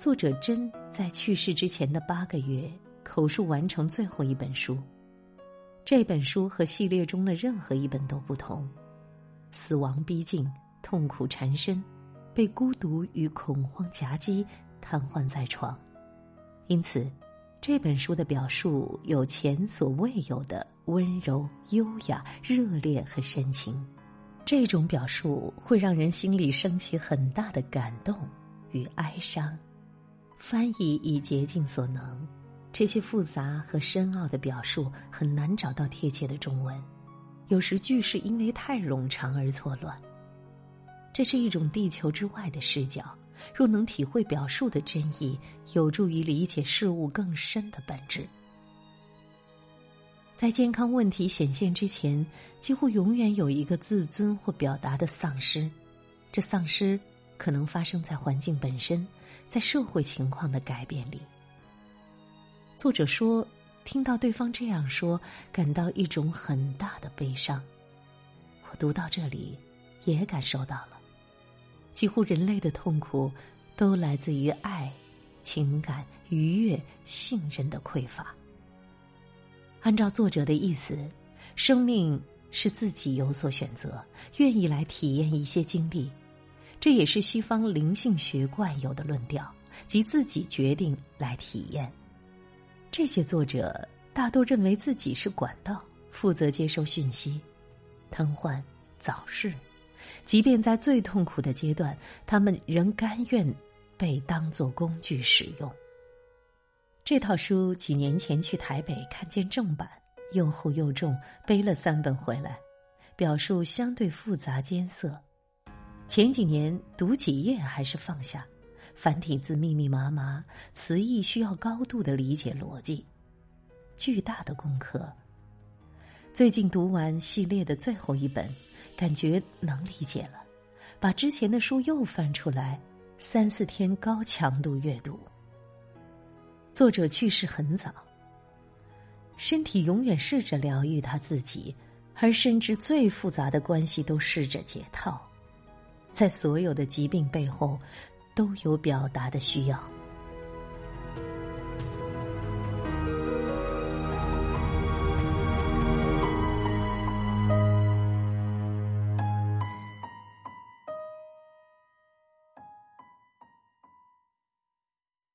作者真在去世之前的八个月口述完成最后一本书。这本书和系列中的任何一本都不同，死亡逼近，痛苦缠身，被孤独与恐慌夹击，瘫痪在床。因此，这本书的表述有前所未有的温柔、优雅、热烈和深情。这种表述会让人心里升起很大的感动与哀伤。翻译已竭尽所能。这些复杂和深奥的表述很难找到贴切的中文，有时句式因为太冗长而错乱。这是一种地球之外的视角，若能体会表述的真意，有助于理解事物更深的本质。在健康问题显现之前，几乎永远有一个自尊或表达的丧失，这丧失可能发生在环境本身，在社会情况的改变里。作者说：“听到对方这样说，感到一种很大的悲伤。我读到这里，也感受到了，几乎人类的痛苦，都来自于爱、情感愉悦、信任的匮乏。按照作者的意思，生命是自己有所选择，愿意来体验一些经历，这也是西方灵性学惯有的论调，即自己决定来体验。”这些作者大都认为自己是管道，负责接收讯息，瘫痪、早逝，即便在最痛苦的阶段，他们仍甘愿被当作工具使用。这套书几年前去台北看见正版，又厚又重，背了三本回来，表述相对复杂艰涩。前几年读几页还是放下。繁体字密密麻麻，词义需要高度的理解逻辑，巨大的功课。最近读完系列的最后一本，感觉能理解了，把之前的书又翻出来，三四天高强度阅读。作者去世很早，身体永远试着疗愈他自己，而甚至最复杂的关系都试着解套，在所有的疾病背后。都有表达的需要。